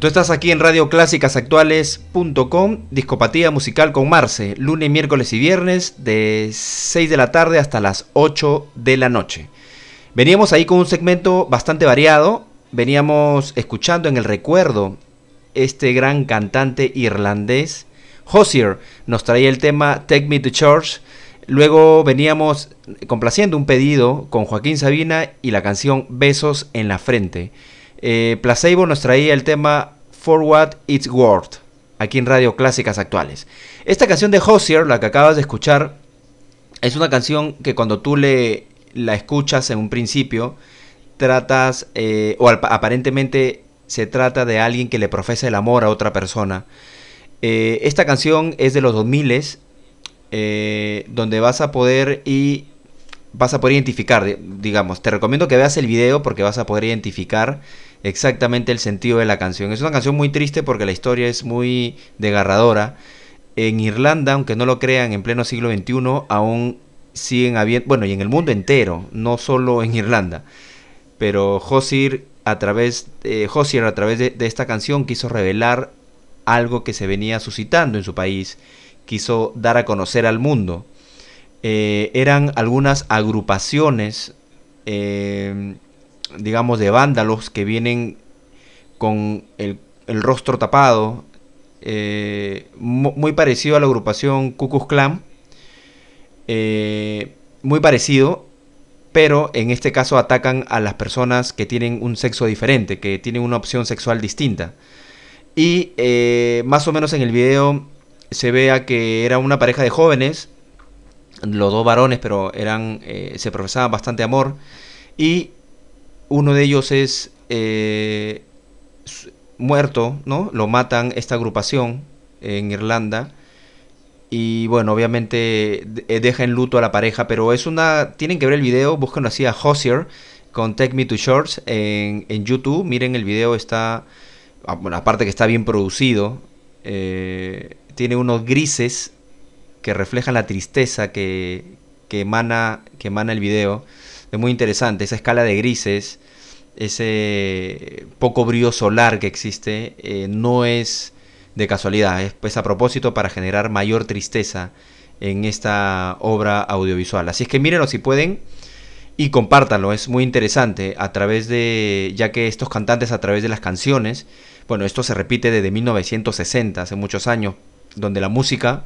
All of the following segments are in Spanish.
Tú estás aquí en radioclásicasactuales.com, discopatía musical con Marce, lunes, miércoles y viernes de 6 de la tarde hasta las 8 de la noche. Veníamos ahí con un segmento bastante variado, veníamos escuchando en el recuerdo este gran cantante irlandés, Hozier, nos traía el tema Take Me to Church, luego veníamos complaciendo un pedido con Joaquín Sabina y la canción Besos en la Frente. Eh, Placebo nos traía el tema For What It's Worth, aquí en Radio Clásicas Actuales. Esta canción de Hozier, la que acabas de escuchar, es una canción que cuando tú le, la escuchas en un principio, tratas, eh, o aparentemente se trata de alguien que le profesa el amor a otra persona. Eh, esta canción es de los 2000 eh, donde vas a poder y vas a poder identificar, di- digamos, te recomiendo que veas el video porque vas a poder identificar exactamente el sentido de la canción. Es una canción muy triste porque la historia es muy desgarradora. en Irlanda, aunque no lo crean, en pleno siglo XXI, aún siguen habiendo, bueno, y en el mundo entero, no solo en Irlanda, pero Hozier a través, eh, a través de, esta canción quiso revelar algo que se venía suscitando en su país, quiso dar a conocer al mundo. Eh, eran algunas agrupaciones, eh, digamos, de vándalos que vienen con el, el rostro tapado, eh, muy parecido a la agrupación Ku Klux Klan, eh, muy parecido, pero en este caso atacan a las personas que tienen un sexo diferente, que tienen una opción sexual distinta. Y eh, más o menos en el video se vea que era una pareja de jóvenes, los dos varones, pero eran se profesaban bastante amor, y uno de ellos es muerto, ¿no? Lo matan esta agrupación en Irlanda. Y bueno, obviamente eh, deja en luto a la pareja, pero es una... Tienen que ver el video, búsquenlo así a Hozier con Take Me to Shorts en, en YouTube. Miren el video, está... Ah, bueno, aparte que está bien producido, eh, tiene unos grises que reflejan la tristeza que, que, emana, que emana el video. Es muy interesante, esa escala de grises ese poco brillo solar que existe eh, no es de casualidad, es pues a propósito para generar mayor tristeza en esta obra audiovisual. Así es que mírenlo si pueden y compártanlo, es muy interesante a través de, ya que estos cantantes a través de las canciones, bueno, esto se repite desde 1960, hace muchos años, donde la música,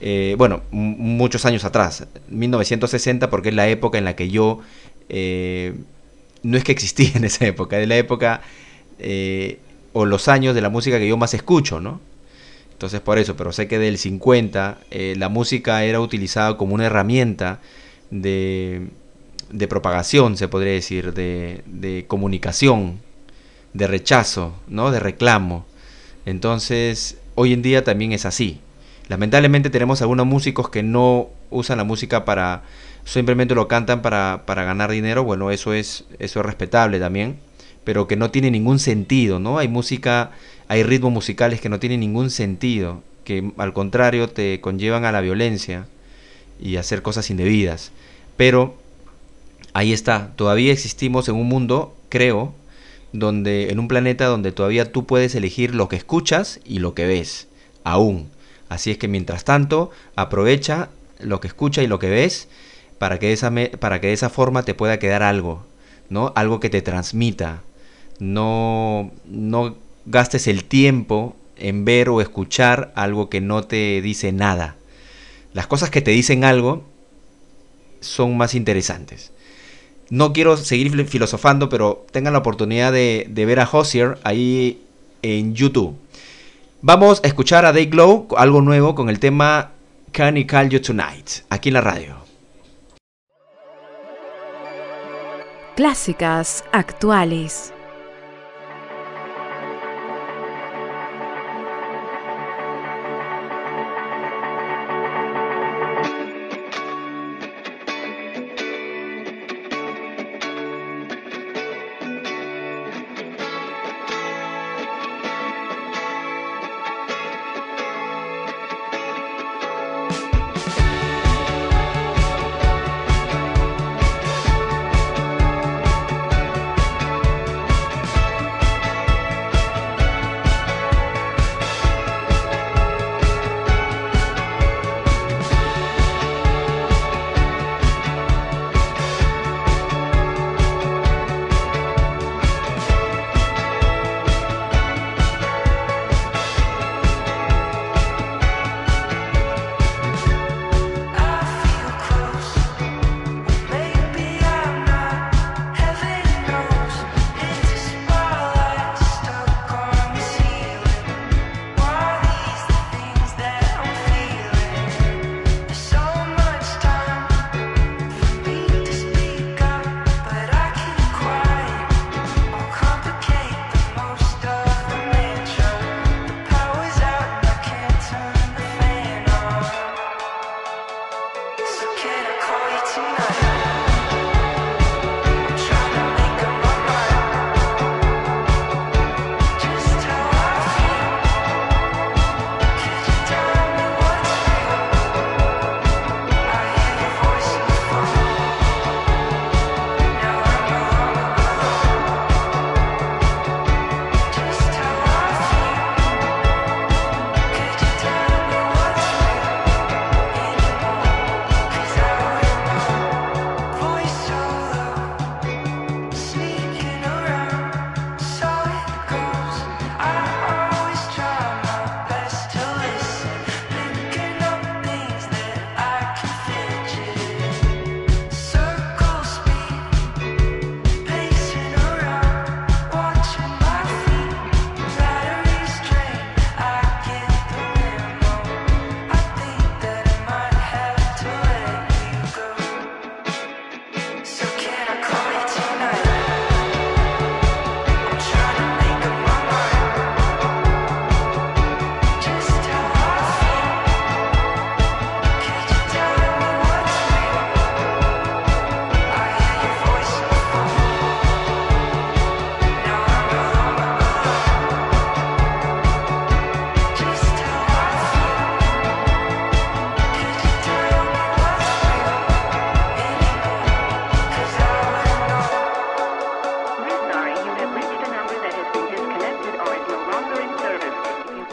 eh, bueno, muchos años atrás, 1960 porque es la época en la que yo... Eh, no es que existía en esa época, de la época eh, o los años de la música que yo más escucho, ¿no? Entonces por eso, pero sé que del 50 eh, la música era utilizada como una herramienta de, de propagación, se podría decir, de, de, comunicación, de rechazo, ¿no? De reclamo. Entonces, hoy en día también es así. Lamentablemente tenemos algunos músicos que no usan la música para simplemente lo cantan para, para ganar dinero, bueno, eso es, eso es respetable también, pero que no tiene ningún sentido, ¿no? Hay música, hay ritmos musicales que no tienen ningún sentido, que al contrario te conllevan a la violencia y a hacer cosas indebidas. Pero ahí está, todavía existimos en un mundo, creo, donde en un planeta donde todavía tú puedes elegir lo que escuchas y lo que ves, aún. Así es que mientras tanto, aprovecha lo que escuchas y lo que ves para que, de esa para que de esa forma te pueda quedar algo, ¿no? Algo que te transmita. No, no gastes el tiempo en ver o escuchar algo que no te dice nada. Las cosas que te dicen algo son más interesantes. No quiero seguir filosofando, pero tengan la oportunidad de, de ver a Hozier ahí en YouTube. Vamos a escuchar a Day Glow, algo nuevo con el tema Can I Call You Tonight, aquí en la radio. clásicas actuales.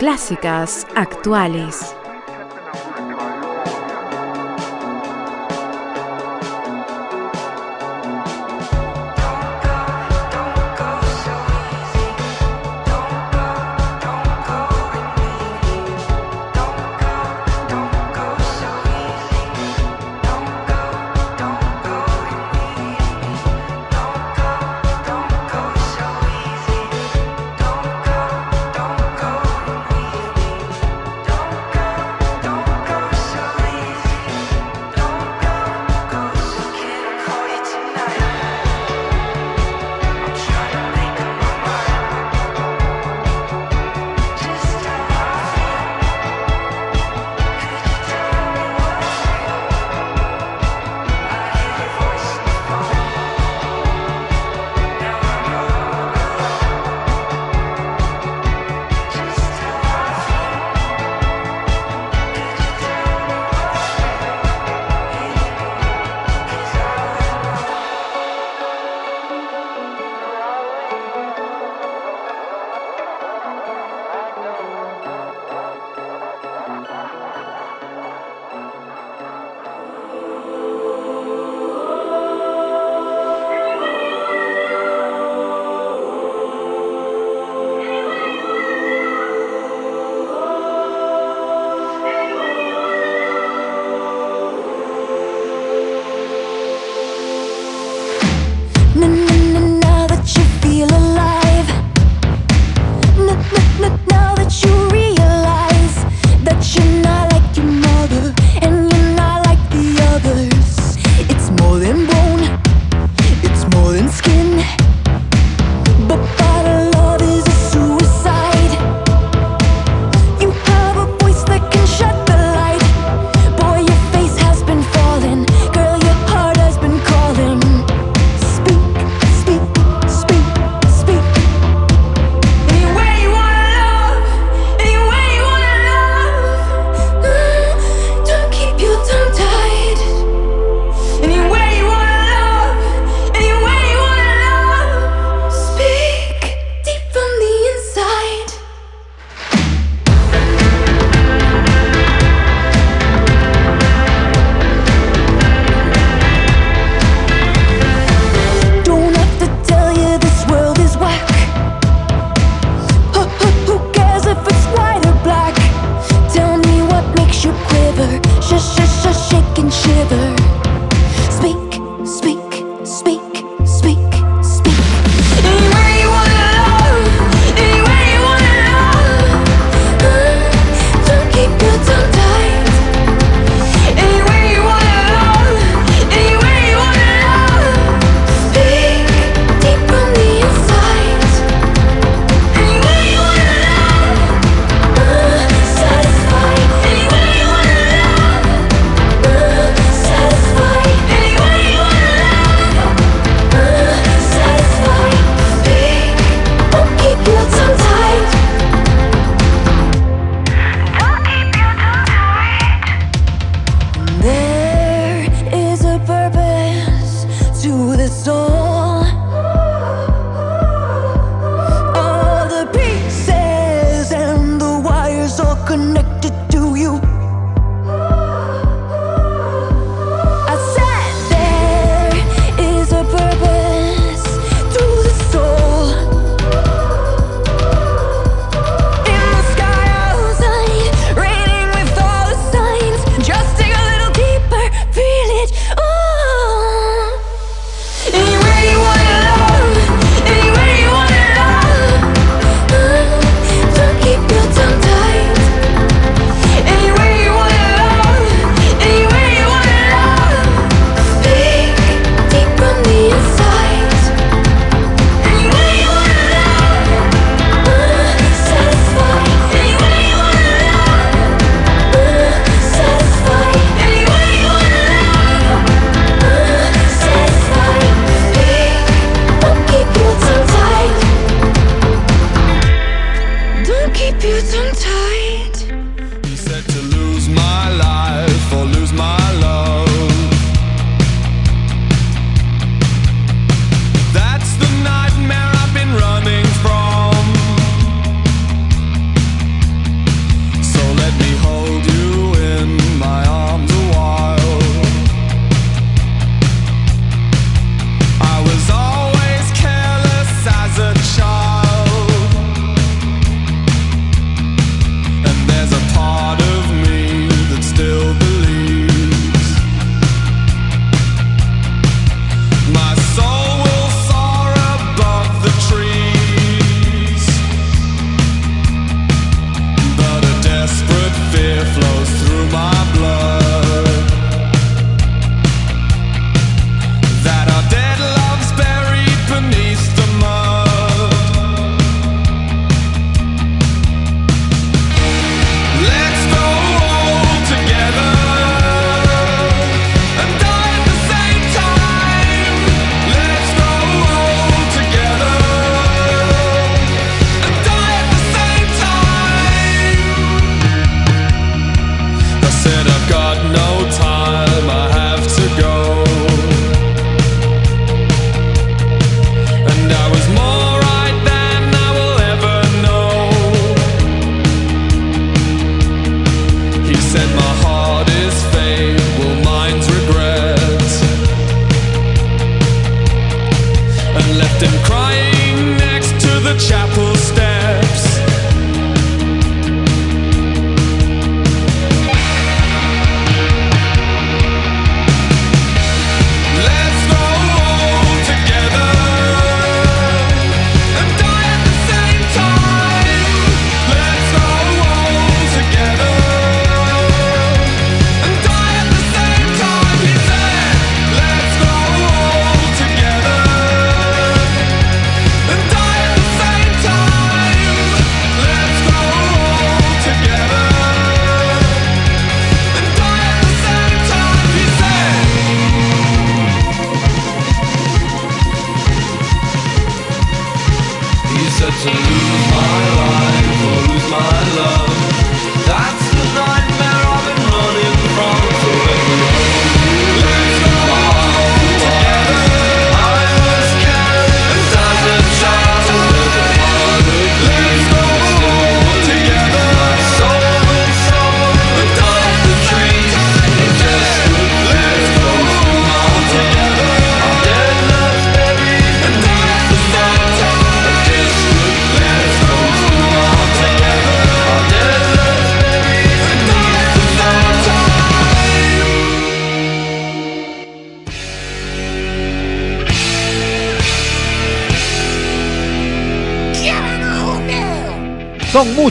Clásicas actuales.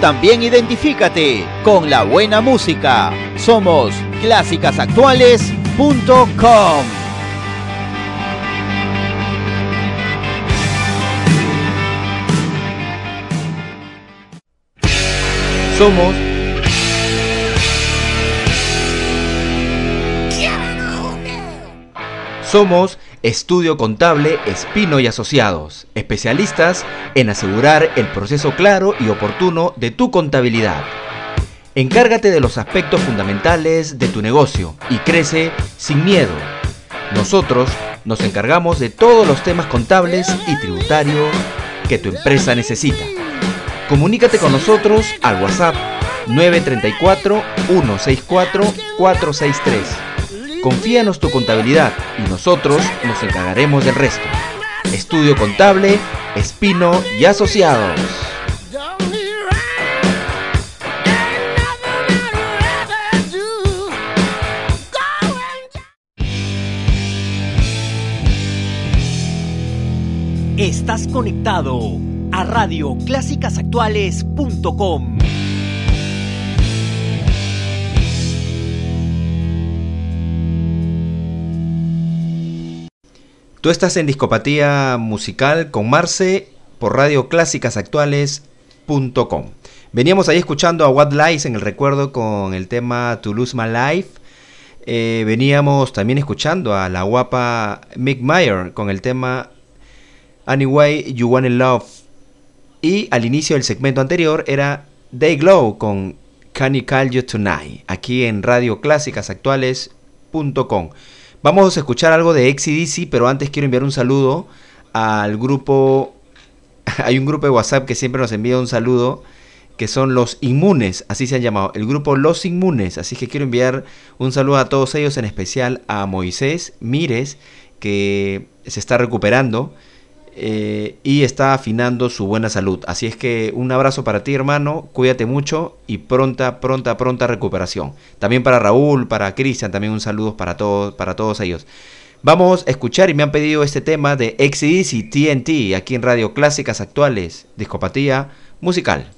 También identifícate con la buena música. Somos clásicasactuales.com. Somos Somos Estudio Contable Espino y Asociados, especialistas en asegurar el proceso claro y oportuno de tu contabilidad. Encárgate de los aspectos fundamentales de tu negocio y crece sin miedo. Nosotros nos encargamos de todos los temas contables y tributarios que tu empresa necesita. Comunícate con nosotros al WhatsApp 934 164 463. Confíanos tu contabilidad y nosotros nos encargaremos del resto. Estudio Contable, Espino y Asociados. Estás conectado a radioclásicasactuales.com. Tú estás en Discopatía Musical con Marce por radioclásicasactuales.com. Veníamos ahí escuchando a What Lies en el recuerdo con el tema To Lose My Life. Eh, veníamos también escuchando a la guapa Mick Mayer con el tema Anyway You Wanna Love. Y al inicio del segmento anterior era Day Glow con Can I Call You Tonight, aquí en radioclásicasactuales.com. Vamos a escuchar algo de XCDC, pero antes quiero enviar un saludo al grupo. Hay un grupo de WhatsApp que siempre nos envía un saludo, que son los inmunes, así se han llamado, el grupo Los Inmunes. Así que quiero enviar un saludo a todos ellos, en especial a Moisés Mires, que se está recuperando eh, y está afinando su buena salud. Así es que un abrazo para ti, hermano. Cuídate mucho y pronta, pronta, pronta recuperación. También para Raúl, para Cristian, también un saludo para todos, para todos ellos. Vamos a escuchar y me han pedido este tema de y TNT aquí en Radio Clásicas Actuales, Discopatía Musical.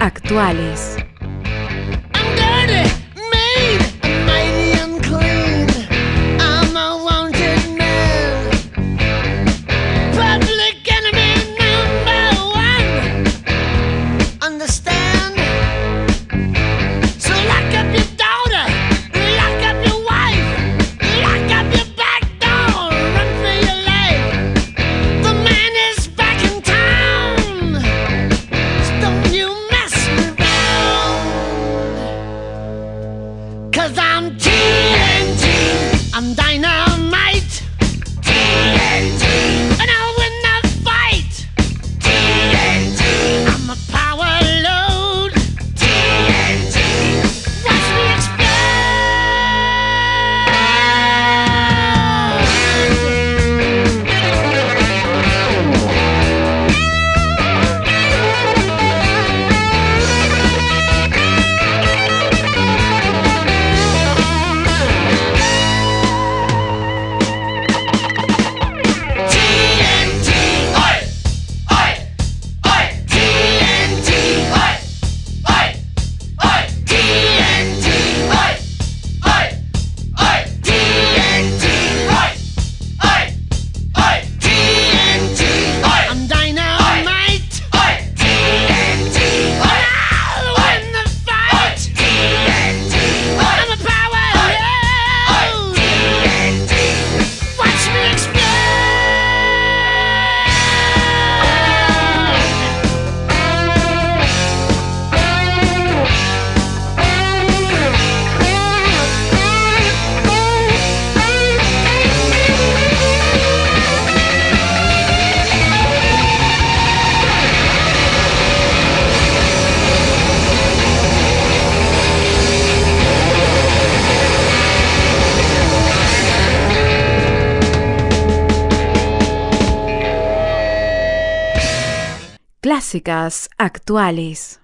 Actuales. Clásicas actuales.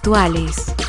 Actuales.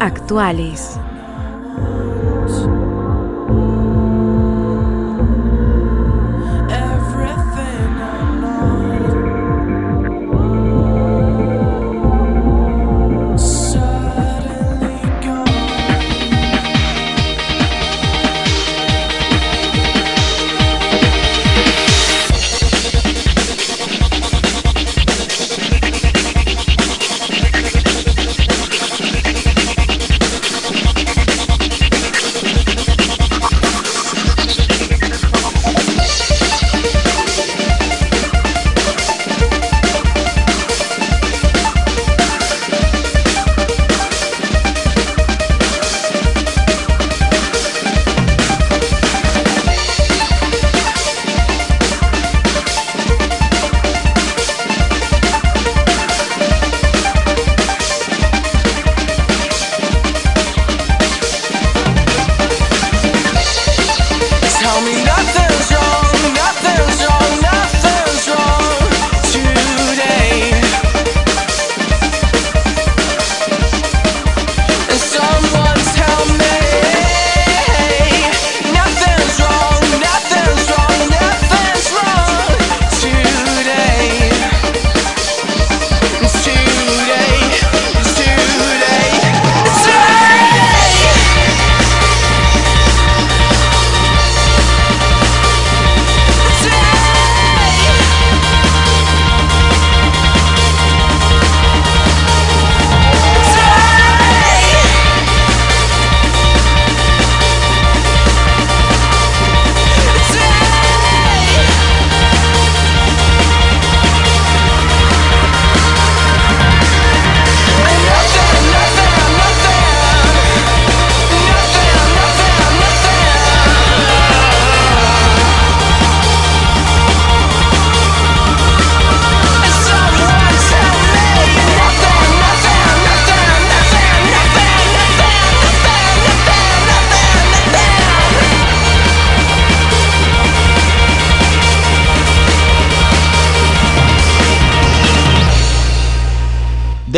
Actuales.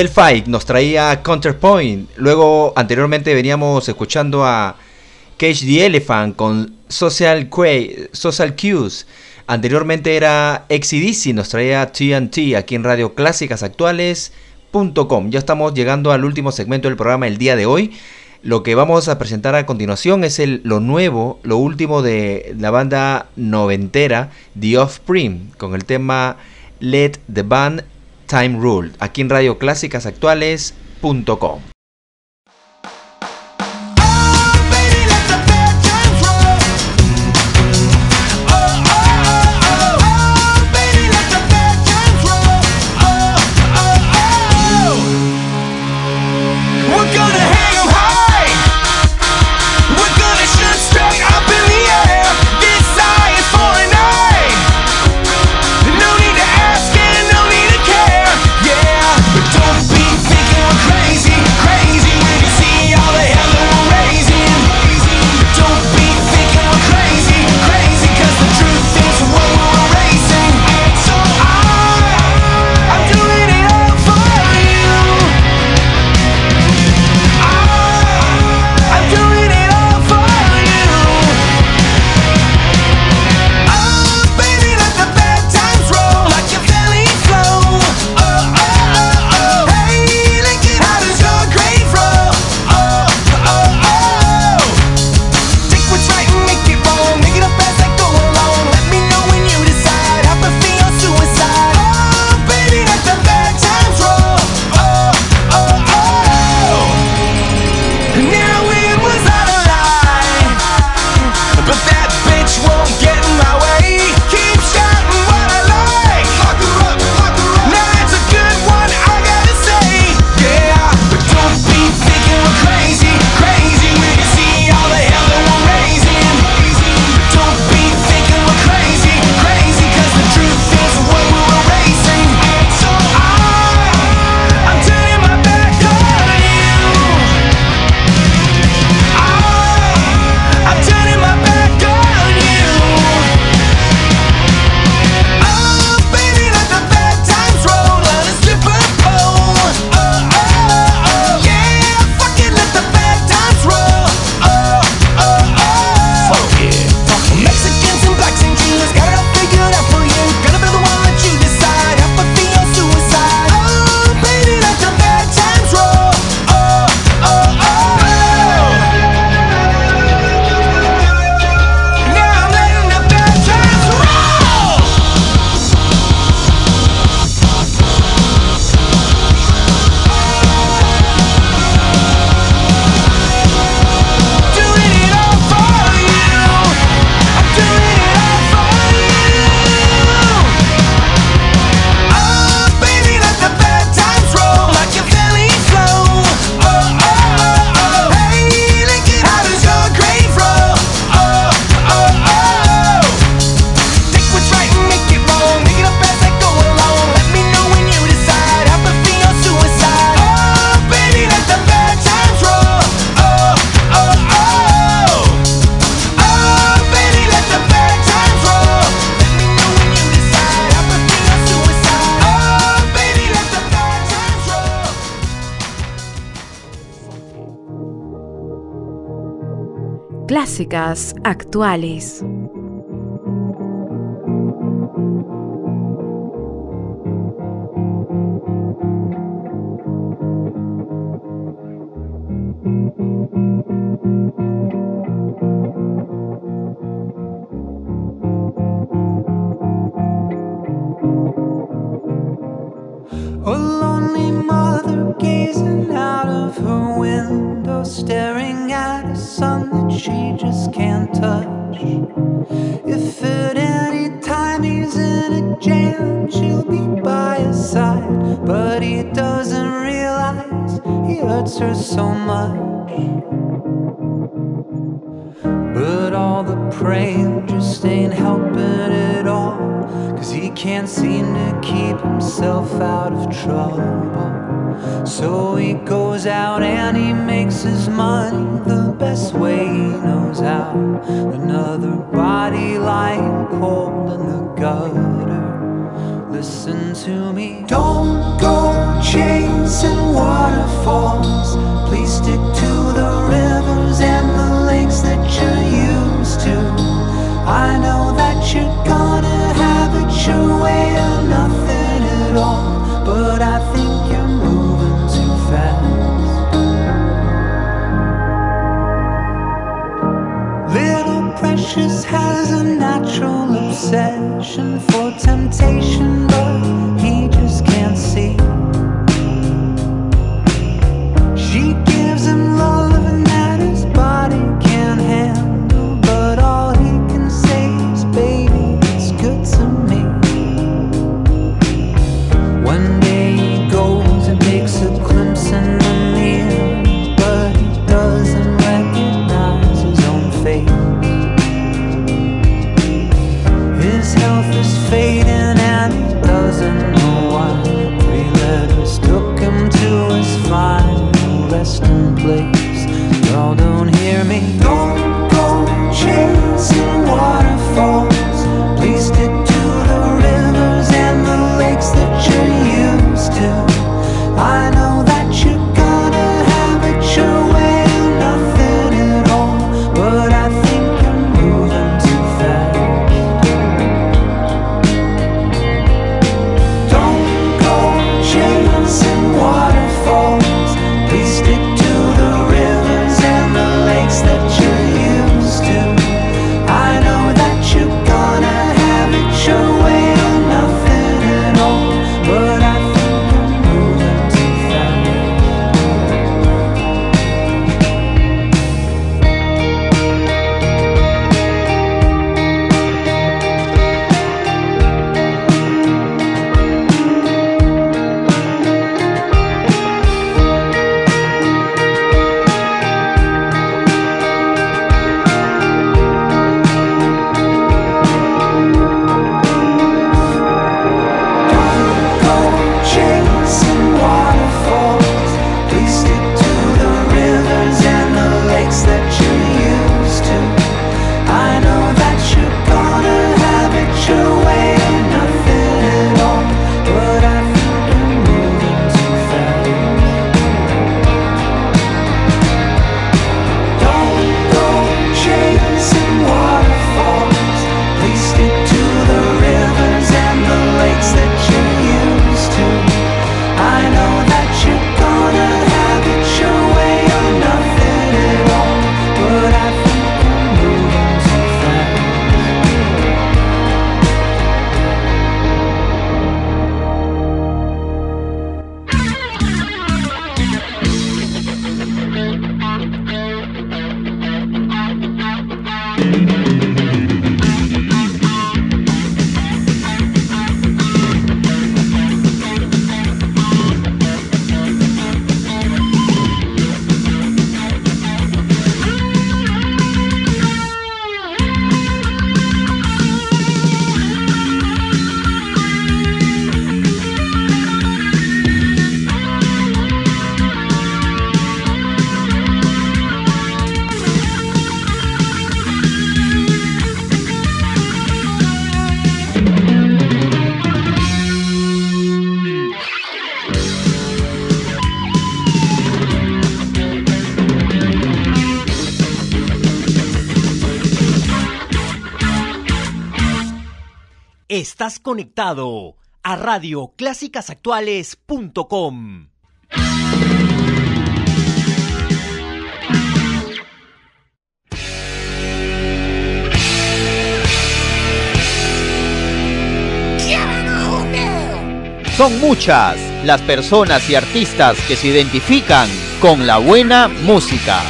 Del Fight nos traía Counterpoint. Luego, anteriormente veníamos escuchando a Cage the Elephant con Social, Cues. Anteriormente era XCDC, nos traía TNT aquí en Radio Clásicas Actuales.com. Ya estamos llegando al último segmento del programa el día de hoy. Lo que vamos a presentar a continuación es lo nuevo, lo último de la banda noventera The Offspring con el tema Let the Band Time Rule aquí en Radio Actuales. Lonely mother out of staring at a sun that she just can't touch. If at any time he's in a jam, she'll be by his side. But he doesn't realize he hurts her so much. But all the praying just ain't helping at all. Cause he can't seem to keep himself out of trouble. So he goes out and he makes his money the best way he knows how. Another body lying cold in the gutter. Listen to me. Don't go chasing waterfalls. Please stick to the rivers and the lakes that you're used to. I know is fading and it doesn't Estás conectado a radioclásicasactuales.com. Son muchas las personas y artistas que se identifican con la buena música.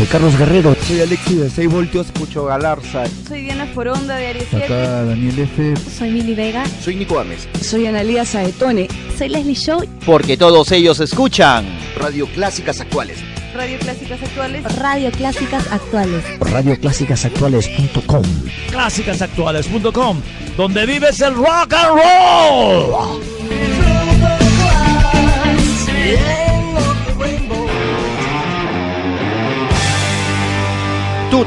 Soy Carlos Guerrero. Soy Alexis de 6 voltios, escucho Galarza. Soy Diana Foronda de Aries 7. Acá Daniel F. Soy Mili Vega. Soy Nico Gámez. Soy Analia Saetone. Soy Leslie Show. Porque todos ellos escuchan Radio Clásicas Actuales. Radio Clásicas Actuales. Radio Clásicas Actuales. Radioclásicasactuales.com. Clásicasactuales.com, donde vives el rock and roll.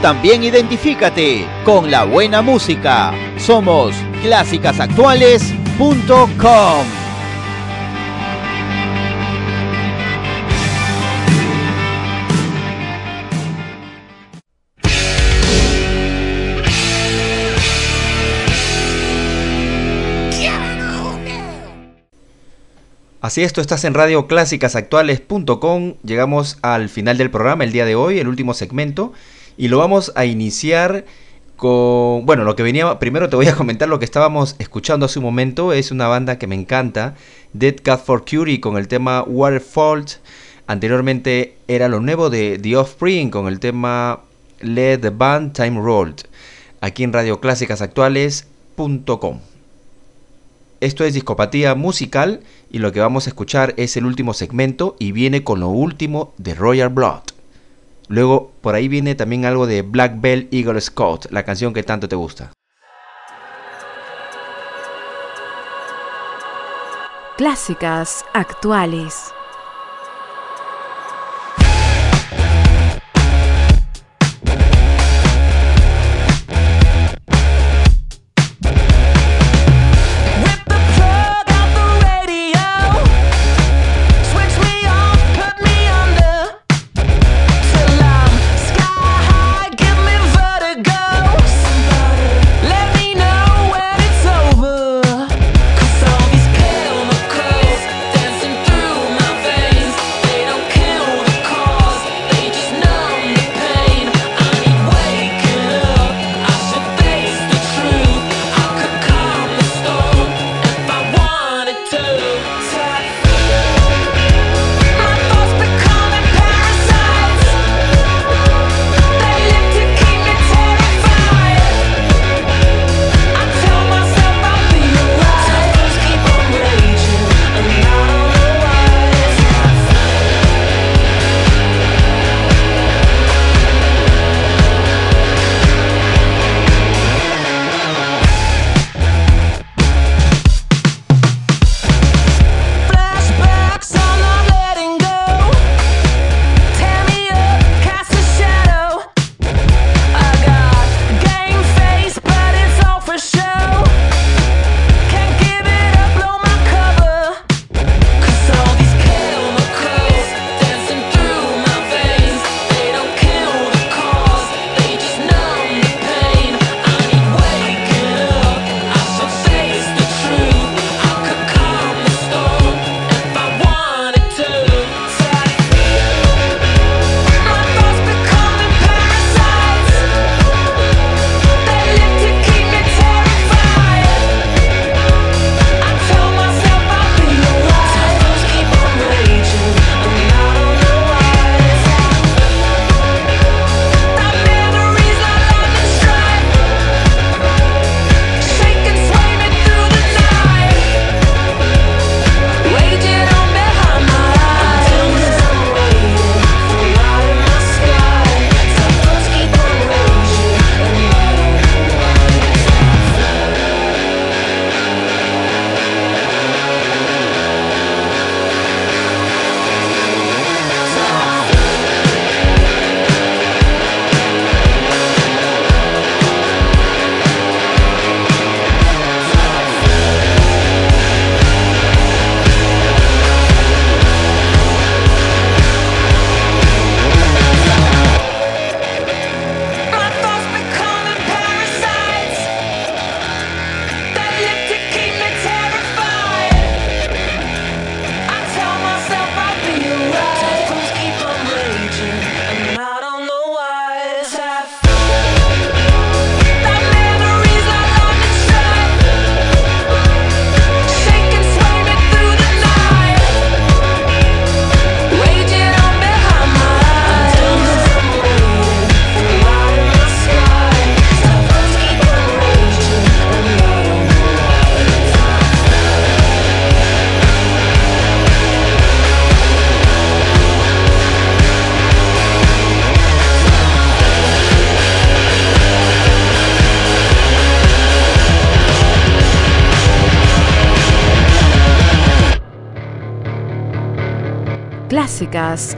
También identifícate con la buena música. Somos clásicasactuales.com. Así es, estás en Radio Clásicasactuales.com. Llegamos al final del programa el día de hoy, el último segmento, y lo vamos a iniciar con, bueno, lo que venía, primero te voy a comentar lo que estábamos escuchando hace un momento, es una banda que me encanta, Dead Cat for Curie con el tema Waterfall. Anteriormente era lo nuevo de The Offspring con el tema Let the Band Time Roll. Aquí en Radio Clásicasactuales.com. Esto es Discopatía Musical y lo que vamos a escuchar es el último segmento y viene con lo último de Royal Blood. Luego por ahí viene también algo de Black Bell Eagle Scout, la canción que tanto te gusta. Clásicas Actuales.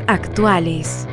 Actuales.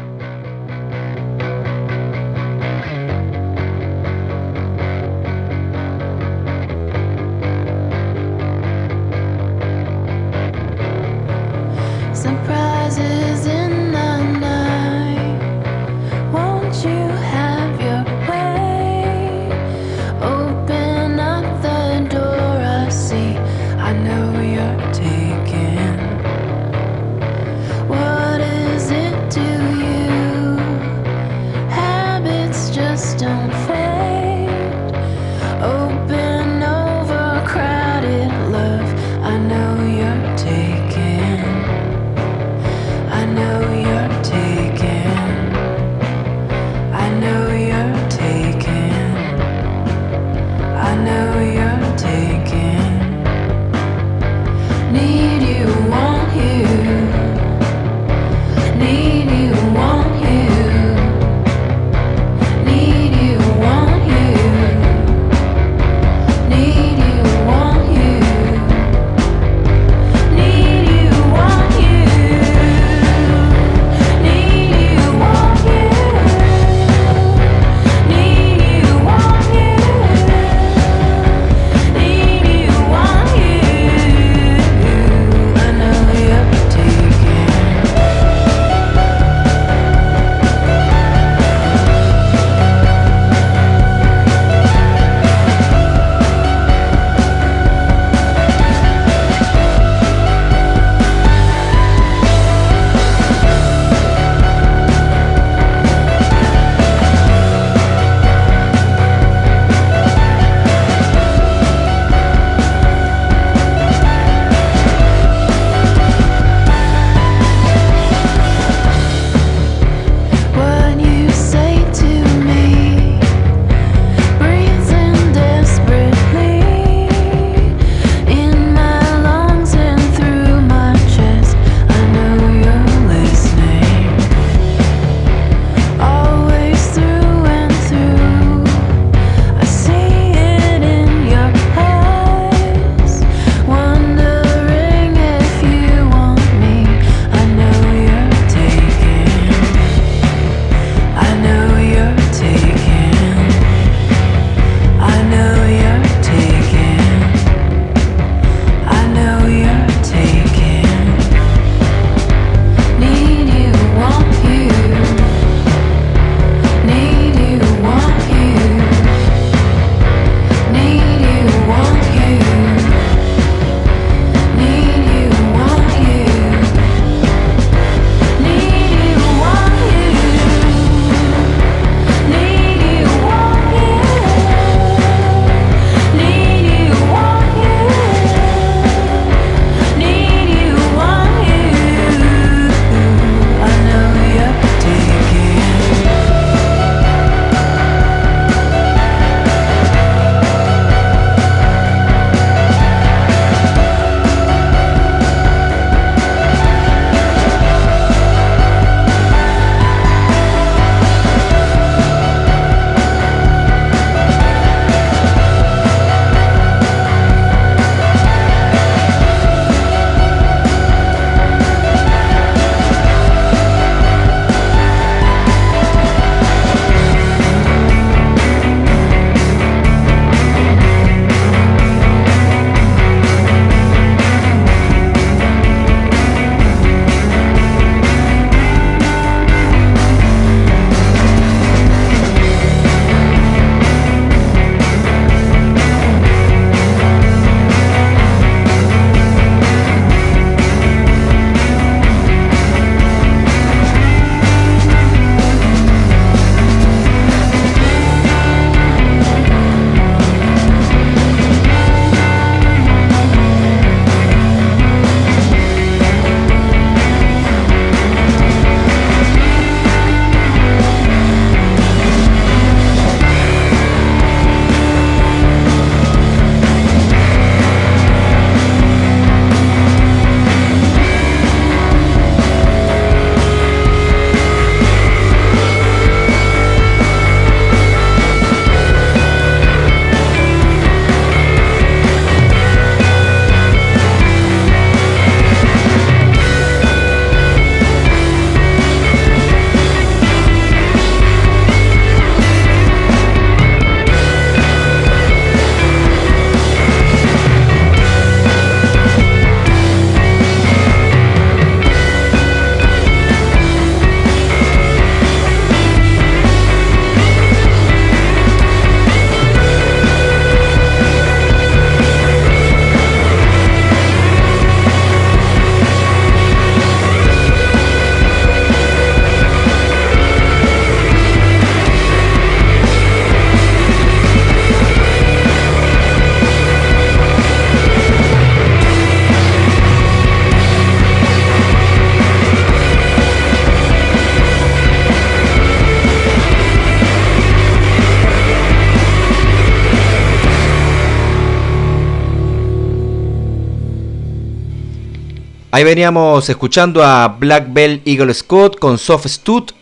Ahí veníamos escuchando a Black Bell Eagle Scott con Soft Stud,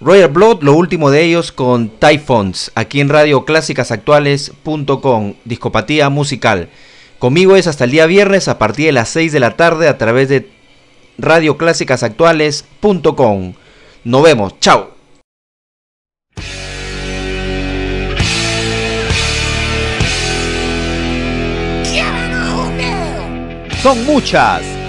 Royal Blood, lo último de ellos con Typhoons, aquí en Radio Actuales.com, Discopatía Musical. Conmigo es hasta el día viernes a partir de las 6 de la tarde a través de Radio Actuales.com. Nos vemos, chao. Son muchas